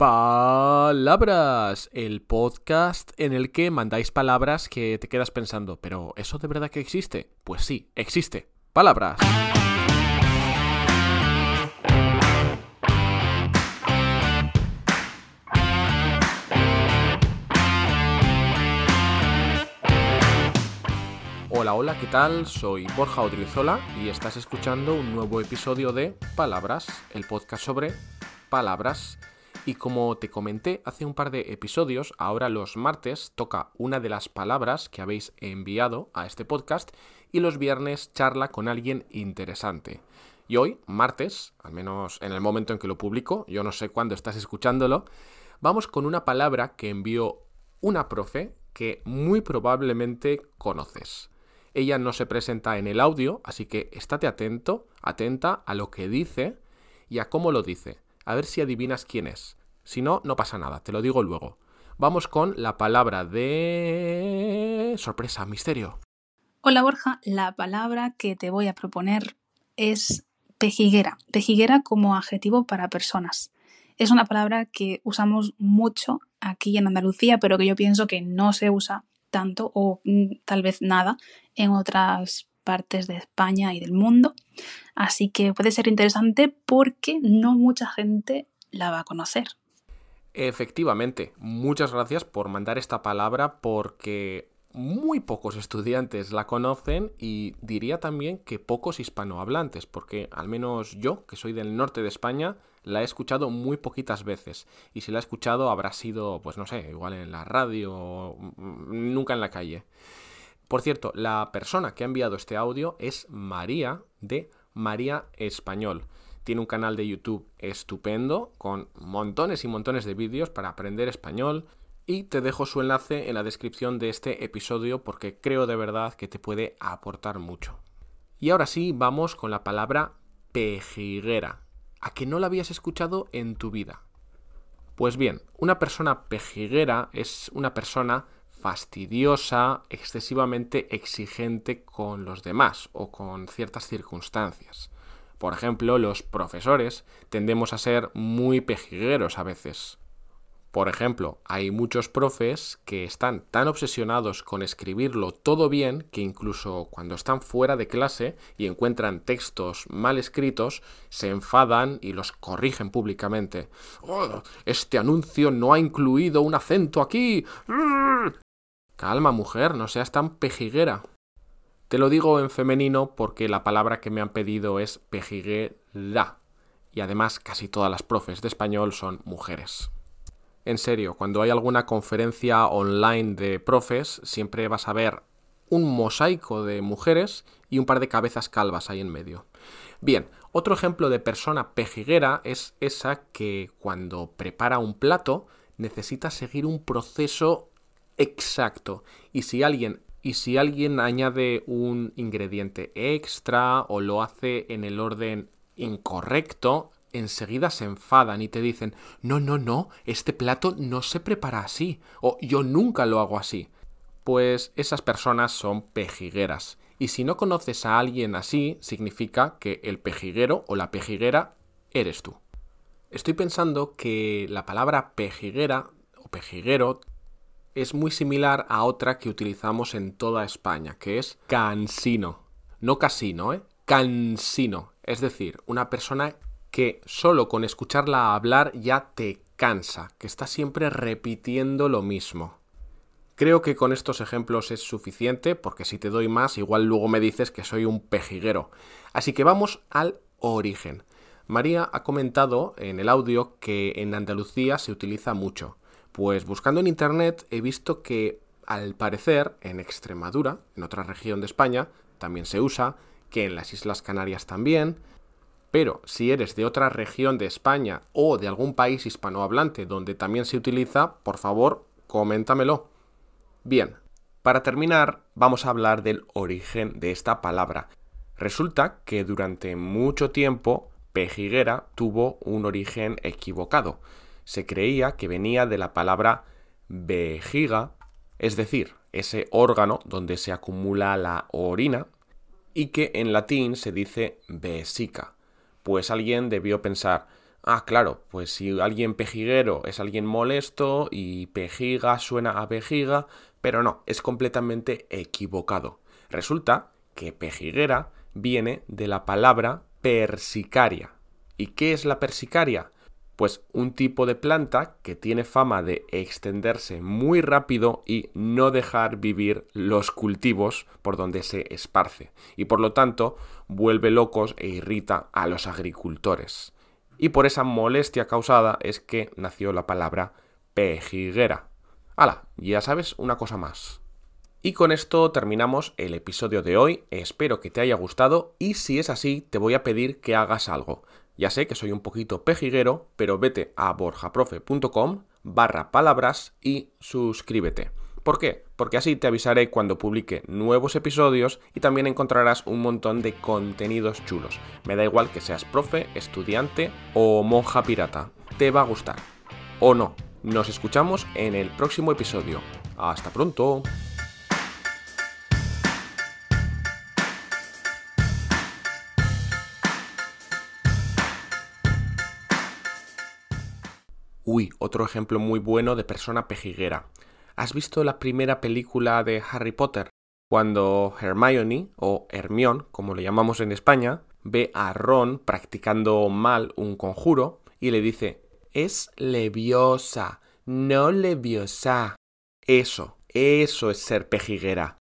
Palabras, el podcast en el que mandáis palabras que te quedas pensando, pero ¿eso de verdad que existe? Pues sí, existe. Palabras. Hola, hola, ¿qué tal? Soy Borja Odriozola y estás escuchando un nuevo episodio de Palabras, el podcast sobre palabras. Y como te comenté hace un par de episodios, ahora los martes toca una de las palabras que habéis enviado a este podcast y los viernes charla con alguien interesante. Y hoy, martes, al menos en el momento en que lo publico, yo no sé cuándo estás escuchándolo, vamos con una palabra que envió una profe que muy probablemente conoces. Ella no se presenta en el audio, así que estate atento, atenta a lo que dice y a cómo lo dice a ver si adivinas quién es. Si no, no pasa nada, te lo digo luego. Vamos con la palabra de... sorpresa, misterio. Hola Borja, la palabra que te voy a proponer es pejiguera. Pejiguera como adjetivo para personas. Es una palabra que usamos mucho aquí en Andalucía, pero que yo pienso que no se usa tanto o mm, tal vez nada en otras partes de España y del mundo. Así que puede ser interesante porque no mucha gente la va a conocer. Efectivamente, muchas gracias por mandar esta palabra porque muy pocos estudiantes la conocen y diría también que pocos hispanohablantes, porque al menos yo, que soy del norte de España, la he escuchado muy poquitas veces. Y si la he escuchado habrá sido, pues no sé, igual en la radio, nunca en la calle. Por cierto, la persona que ha enviado este audio es María de María Español. Tiene un canal de YouTube estupendo con montones y montones de vídeos para aprender español y te dejo su enlace en la descripción de este episodio porque creo de verdad que te puede aportar mucho. Y ahora sí, vamos con la palabra pejiguera. ¿A que no la habías escuchado en tu vida? Pues bien, una persona pejiguera es una persona fastidiosa, excesivamente exigente con los demás o con ciertas circunstancias. Por ejemplo, los profesores tendemos a ser muy pejigueros a veces. Por ejemplo, hay muchos profes que están tan obsesionados con escribirlo todo bien que incluso cuando están fuera de clase y encuentran textos mal escritos, se enfadan y los corrigen públicamente. Oh, este anuncio no ha incluido un acento aquí. Calma, mujer, no seas tan pejiguera. Te lo digo en femenino porque la palabra que me han pedido es pejiguera. Y además casi todas las profes de español son mujeres. En serio, cuando hay alguna conferencia online de profes, siempre vas a ver un mosaico de mujeres y un par de cabezas calvas ahí en medio. Bien, otro ejemplo de persona pejiguera es esa que cuando prepara un plato necesita seguir un proceso exacto. Y si alguien y si alguien añade un ingrediente extra o lo hace en el orden incorrecto, enseguida se enfadan y te dicen, no, no, no, este plato no se prepara así, o yo nunca lo hago así. Pues esas personas son pejigueras. Y si no conoces a alguien así, significa que el pejiguero o la pejiguera eres tú. Estoy pensando que la palabra pejiguera o pejiguero es muy similar a otra que utilizamos en toda España, que es cansino. No casino, ¿eh? Cansino. Es decir, una persona que solo con escucharla hablar ya te cansa, que está siempre repitiendo lo mismo. Creo que con estos ejemplos es suficiente, porque si te doy más, igual luego me dices que soy un pejiguero. Así que vamos al origen. María ha comentado en el audio que en Andalucía se utiliza mucho. Pues buscando en internet he visto que al parecer en Extremadura, en otra región de España, también se usa, que en las Islas Canarias también, pero si eres de otra región de España o de algún país hispanohablante donde también se utiliza, por favor, coméntamelo. Bien, para terminar, vamos a hablar del origen de esta palabra. Resulta que durante mucho tiempo pejiguera tuvo un origen equivocado se creía que venía de la palabra vejiga, es decir, ese órgano donde se acumula la orina, y que en latín se dice vesica, pues alguien debió pensar, Ah, claro, pues si alguien pejiguero es alguien molesto y pejiga suena a vejiga, pero no, es completamente equivocado. Resulta que pejiguera viene de la palabra persicaria. ¿Y qué es la persicaria? Pues un tipo de planta que tiene fama de extenderse muy rápido y no dejar vivir los cultivos por donde se esparce. Y por lo tanto vuelve locos e irrita a los agricultores y por esa molestia causada es que nació la palabra pejiguera. ¡Hala! Ya sabes una cosa más. Y con esto terminamos el episodio de hoy, espero que te haya gustado y si es así te voy a pedir que hagas algo. Ya sé que soy un poquito pejiguero, pero vete a borjaprofe.com barra palabras y suscríbete. ¿Por qué? Porque así te avisaré cuando publique nuevos episodios y también encontrarás un montón de contenidos chulos. Me da igual que seas profe, estudiante o monja pirata. Te va a gustar. O no. Nos escuchamos en el próximo episodio. Hasta pronto. Uy, otro ejemplo muy bueno de persona pejiguera. ¿Has visto la primera película de Harry Potter? Cuando Hermione, o Hermione, como le llamamos en España, ve a Ron practicando mal un conjuro y le dice, es leviosa, no leviosa. Eso, eso es ser pejiguera.